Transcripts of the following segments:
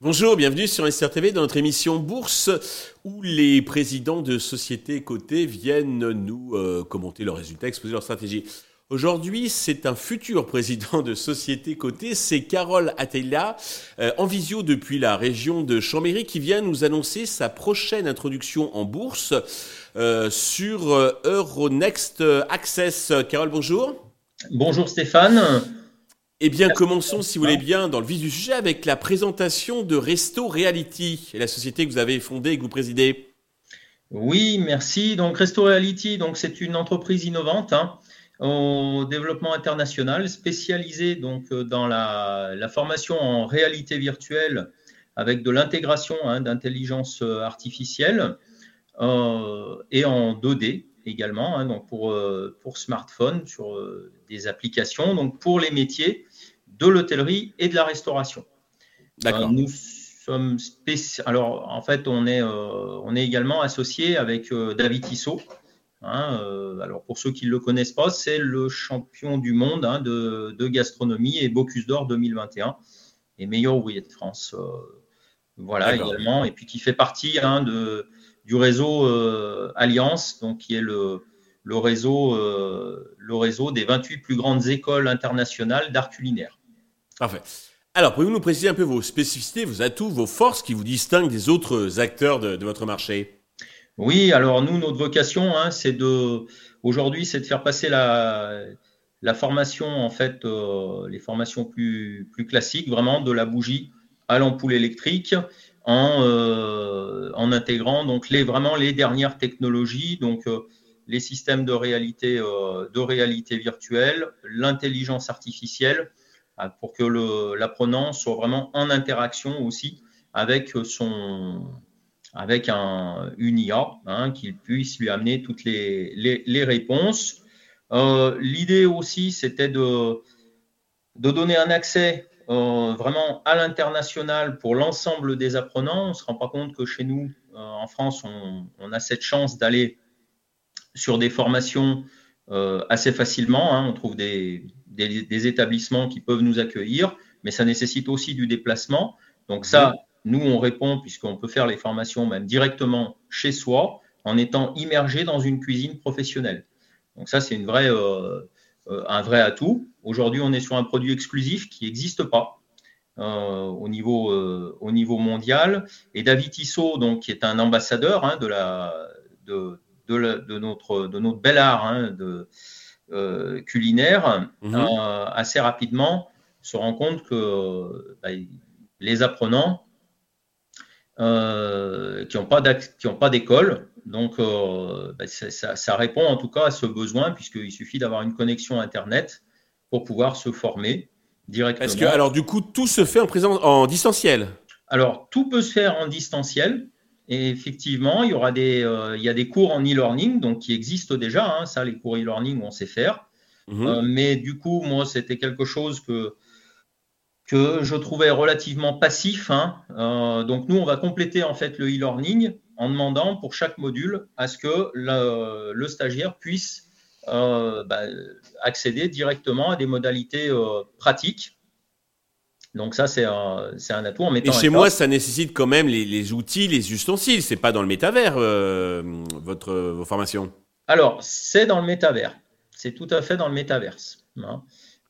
Bonjour, bienvenue sur SRTV dans notre émission Bourse où les présidents de sociétés cotées viennent nous euh, commenter leurs résultats, exposer leur stratégie. Aujourd'hui, c'est un futur président de société cotée, c'est Carole Atella, euh, en visio depuis la région de Chambéry, qui vient nous annoncer sa prochaine introduction en bourse euh, sur Euronext Access. Carole, bonjour. Bonjour Stéphane. Eh bien, commençons, si vous voulez bien, dans le vif du sujet avec la présentation de Resto Reality, la société que vous avez fondée et que vous présidez. Oui, merci. Donc, Resto Reality, donc c'est une entreprise innovante hein, au développement international, spécialisée donc euh, dans la, formation en réalité virtuelle avec de l'intégration hein, d'intelligence euh, artificielle euh, et en 2D également, hein, donc pour, pour smartphone, sur des applications, donc pour les métiers de l'hôtellerie et de la restauration. D'accord. Euh, nous sommes Alors, en fait, on est, euh, on est également associé avec euh, David Tissot. Hein, alors, pour ceux qui ne le connaissent pas, c'est le champion du monde hein, de, gastronomie et Bocuse d'Or 2021 et meilleur ouvrier de France. voilà, également. Et puis qui fait partie hein, de, du réseau Alliance, donc qui est le, le réseau, le réseau des 28 plus grandes écoles internationales d'art culinaire. Parfait. Alors, pouvez-vous nous préciser un peu vos spécificités, vos atouts, vos forces qui vous distinguent des autres acteurs de, votre marché? Oui, alors nous, notre vocation, hein, c'est de, aujourd'hui, c'est de faire passer la, la formation, en fait, euh, les formations plus, plus classiques, vraiment de la bougie à l'ampoule électrique, en, euh, en intégrant donc les, vraiment les dernières technologies, donc euh, les systèmes de réalité, de réalité virtuelle, l'intelligence artificielle euh, pour que l'apprenant soit vraiment en interaction aussi avec son avec un, une IA, hein, qu'il puisse lui amener toutes les, les, réponses. Euh, l'idée aussi, c'était de, de donner un accès euh, vraiment à l'international pour l'ensemble des apprenants. On ne se rend pas compte que chez nous, en France, on, on, a cette chance d'aller sur des formations assez facilement. Hein. On trouve des, des, établissements qui peuvent nous accueillir, mais ça nécessite aussi du déplacement. Donc ça, nous, on répond puisqu'on peut faire les formations même directement chez soi en étant immergé dans une cuisine professionnelle. Donc ça, c'est une vraie, euh, euh, un vrai atout. Aujourd'hui, on est sur un produit exclusif qui n'existe pas. Euh, au, niveau, au niveau mondial. Et David Tissot, donc, qui est un ambassadeur hein, de, la, de, de, notre, de notre bel art, hein, de, euh, culinaire, mhm. assez rapidement se rend compte que bah, les apprenants euh, qui n'ont pas d'école, donc bah, ça, répond en tout cas à ce besoin, puisqu'il suffit d'avoir une connexion Internet pour pouvoir se former directement. Est-ce que, alors du coup, tout se fait en, présent, en distanciel? Alors, tout peut se faire en distanciel. Et effectivement, il y aura des, euh, il y a des cours en e-learning donc qui existent déjà. Hein, ça, les cours e-learning, on sait faire. Mhm. Euh, mais du coup, moi, c'était quelque chose que que je trouvais relativement passif. Hein. Euh, donc nous, on va compléter en fait le e-learning en demandant pour chaque module à ce que le, le stagiaire puisse bah, accéder directement à des modalités pratiques donc ça, c'est un, un, atout en mettant. Et chez moi, ça nécessite quand même les, outils, les ustensiles. C'est pas dans le métavers euh, votre vos formations? Alors, c'est dans le métavers. C'est tout à fait dans le métaverse. Hein.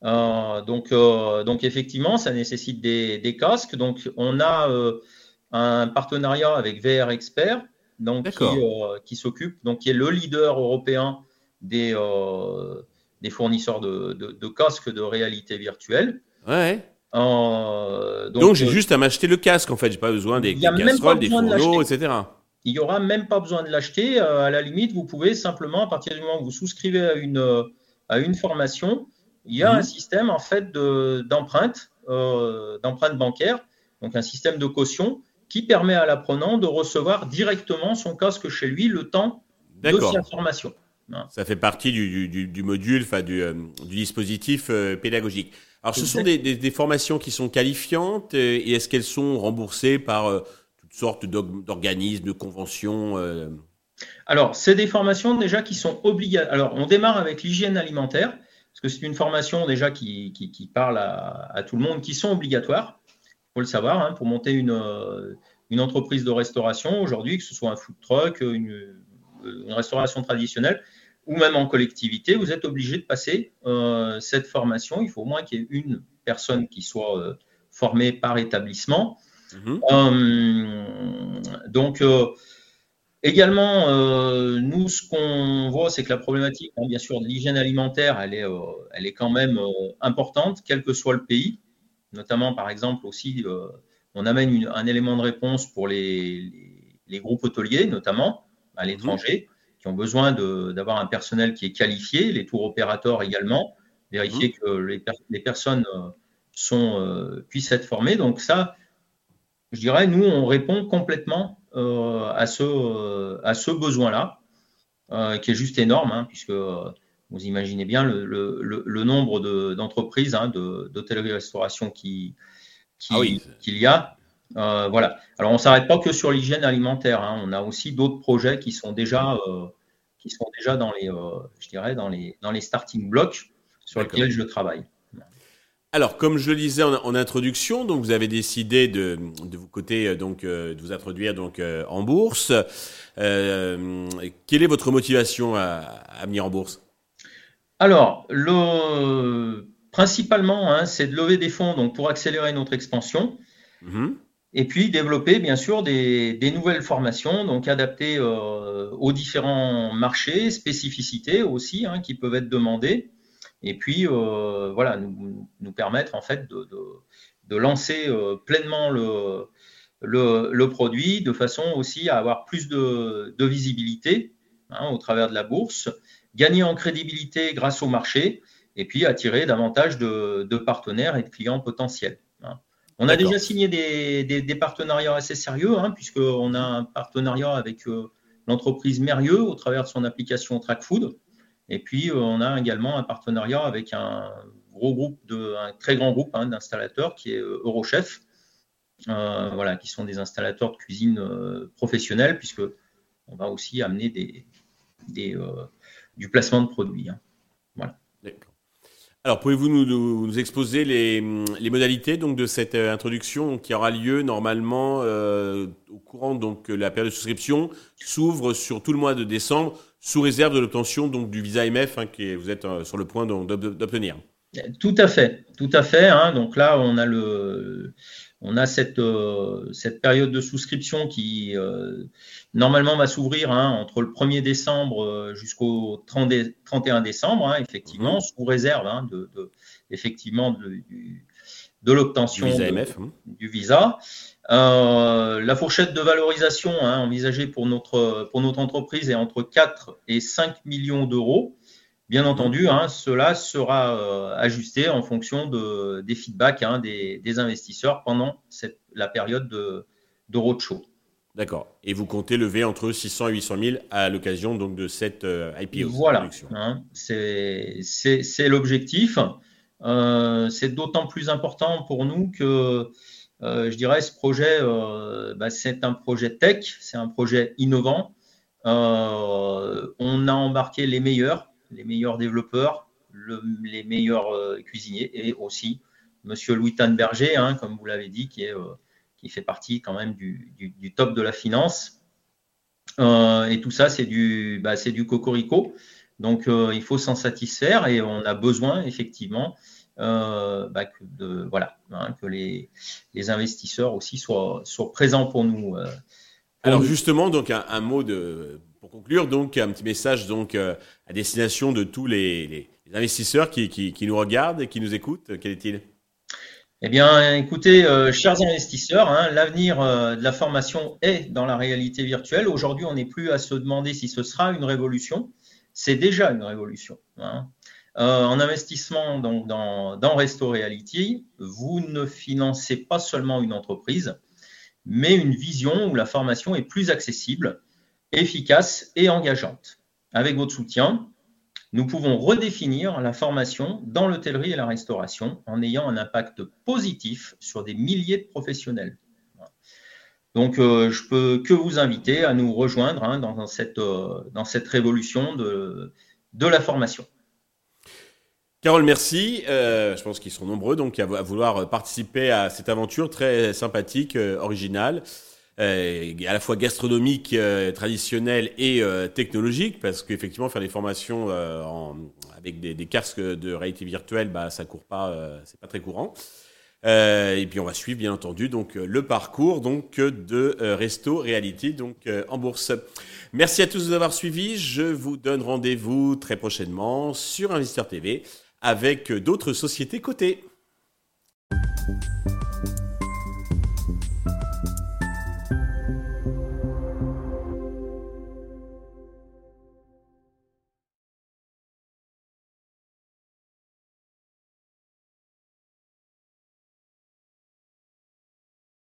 Euh, donc, euh, donc effectivement, ça nécessite des, des, casques. Donc, on a un partenariat avec VR Expert, donc qui, qui s'occupe, donc qui est le leader européen des, des fournisseurs de, de, de casques de réalité virtuelle. Ouais. Euh, donc, j'ai euh, juste à m'acheter le casque en fait, j'ai pas besoin des, casseroles, des fourneaux, etc. Il n'y aura même pas besoin de l'acheter. Euh, à la limite, vous pouvez simplement, à partir du moment où vous souscrivez à une, à une formation, il y a mhm. un système en fait d'empreinte, d'empreinte bancaire, donc un système de caution qui permet à l'apprenant de recevoir directement son casque chez lui le temps de sa formation. Ça fait partie du, du, du module, enfin du, du dispositif pédagogique. Alors, ce sont des, formations qui sont qualifiantes euh, et est-ce qu'elles sont remboursées par euh, toutes sortes d'organismes, de conventions euh? Alors, c'est des formations déjà qui sont obligatoires. Alors, on démarre avec l'hygiène alimentaire, parce que c'est une formation déjà qui, qui, parle à, tout le monde, qui sont obligatoires. Il faut le savoir, hein, pour monter une, une, entreprise de restauration aujourd'hui, que ce soit un food truck, une, une restauration traditionnelle, ou même en collectivité, vous êtes obligé de passer euh, cette formation. Il faut au moins qu'il y ait une personne qui soit euh, formée par établissement. Mhm. Euh, donc, également, nous, ce qu'on voit, c'est que la problématique, hein, bien sûr, de l'hygiène alimentaire, elle est, elle est quand même importante, quel que soit le pays. Notamment, par exemple, aussi, on amène un élément de réponse pour les, les, groupes hôteliers, notamment à mhm. l'étranger ont besoin d'avoir un personnel qui est qualifié, les tours opérateurs également, vérifier mmh. que les, personnes euh, sont, euh, puissent être formées. Donc ça, je dirais, nous, on répond complètement euh, à ce, à ce besoin-là, qui est juste énorme, hein, puisque vous imaginez bien le, le, nombre d'entreprises hein, d'hôtellerie-restauration qui, ah qu'il y a. Euh, voilà. Alors, on ne s'arrête pas que sur l'hygiène alimentaire. Hein. On a aussi d'autres projets qui sont déjà, euh, qui sont déjà dans les, euh, je dirais, dans les, dans les starting blocks sur lesquels je travaille. Alors, comme je le disais en, introduction, donc vous avez décidé de, de vous côté donc de vous introduire donc en bourse. quelle est votre motivation à, venir en bourse? Alors, le, principalement, hein, c'est de lever des fonds donc pour accélérer notre expansion. Mmh. Et puis développer bien sûr des, nouvelles formations, donc adaptées euh, aux différents marchés, spécificités aussi hein, qui peuvent être demandées. Et puis euh, voilà, nous, nous, permettre en fait de, de, lancer euh, pleinement le, le, produit de façon aussi à avoir plus de, visibilité hein, au travers de la bourse, gagner en crédibilité grâce au marché et puis attirer davantage de, partenaires et de clients potentiels. Hein. On a déjà signé des, partenariats assez sérieux, hein, puisqu'on a un partenariat avec euh, l'entreprise Mérieux au travers de son application TrackFood. Et puis, euh, on a également un partenariat avec un gros groupe, de, un très grand groupe hein, d'installateurs qui est euh, Eurochef, voilà, qui sont des installateurs de cuisine professionnels, puisque on va aussi amener des, du placement de produits. Hein. Alors, pouvez-vous nous, exposer les, modalités donc de cette euh, introduction qui aura lieu normalement euh, au courant donc la période de souscription s'ouvre sur tout le mois de décembre sous réserve de l'obtention donc du visa MF hein, que vous êtes euh, sur le point d'obtenir. Tout à fait, tout à fait. Hein. donc là, on a le on a cette, euh, cette période de souscription qui euh, normalement va s'ouvrir hein, entre le 1er décembre jusqu'au 31 décembre, hein, effectivement, mhm. sous réserve hein, de, effectivement de, de l'obtention du visa. La fourchette de valorisation envisagée pour notre, pour notre entreprise est entre 4 et 5 millions d'euros. Bien entendu, hein, cela sera euh, ajusté en fonction de, des feedbacks hein, des, investisseurs pendant cette, la période de, de roadshow. D'accord. Et vous comptez lever entre 600 et 800 000 à l'occasion donc de cette euh, IPO. Voilà. Hein, c'est l'objectif. Euh, c'est d'autant plus important pour nous que je dirais ce projet, bah, c'est un projet tech, c'est un projet innovant. on a embarqué les meilleurs les meilleurs développeurs, les meilleurs euh, cuisiniers et aussi Monsieur Louis Tanberger, hein, comme vous l'avez dit, qui, est, euh, qui fait partie quand même du, top de la finance. Euh, et tout ça, c'est du, bah, du cocorico. Donc, il faut s'en satisfaire et on a besoin effectivement bah, que, de, voilà, hein, que les, les, investisseurs aussi soient, soient présents pour nous. Alors justement, donc un, mot de pour conclure, donc un petit message donc à destination de tous les, investisseurs qui, nous regardent et qui nous écoutent Quel est-il? Eh bien, écoutez, euh, chers investisseurs, hein, l'avenir euh, de la formation est dans la réalité virtuelle. Aujourd'hui, on n'est plus à se demander si ce sera une révolution. C'est déjà une révolution. Hein. Euh, en investissement donc, dans, dans Resto Reality, vous ne financez pas seulement une entreprise, mais une vision où la formation est plus accessible, efficace et engageante. Avec votre soutien, nous pouvons redéfinir la formation dans l'hôtellerie et la restauration en ayant un impact positif sur des milliers de professionnels. Donc, je peux que vous inviter à nous rejoindre hein, dans, cette, dans cette révolution de la formation. Carole, merci. je pense qu'ils sont nombreux donc à, vouloir participer à cette aventure très sympathique, originale. Euh, à la fois gastronomique, euh, traditionnelle et euh, technologique, parce qu'effectivement faire des formations en, avec des, des, casques de réalité virtuelle, bah ça court pas, c'est pas très courant. et puis on va suivre bien entendu donc le parcours donc de Resto Reality donc en bourse. Merci à tous d'avoir suivi. Je vous donne rendez-vous très prochainement sur Investeur TV avec d'autres sociétés cotées.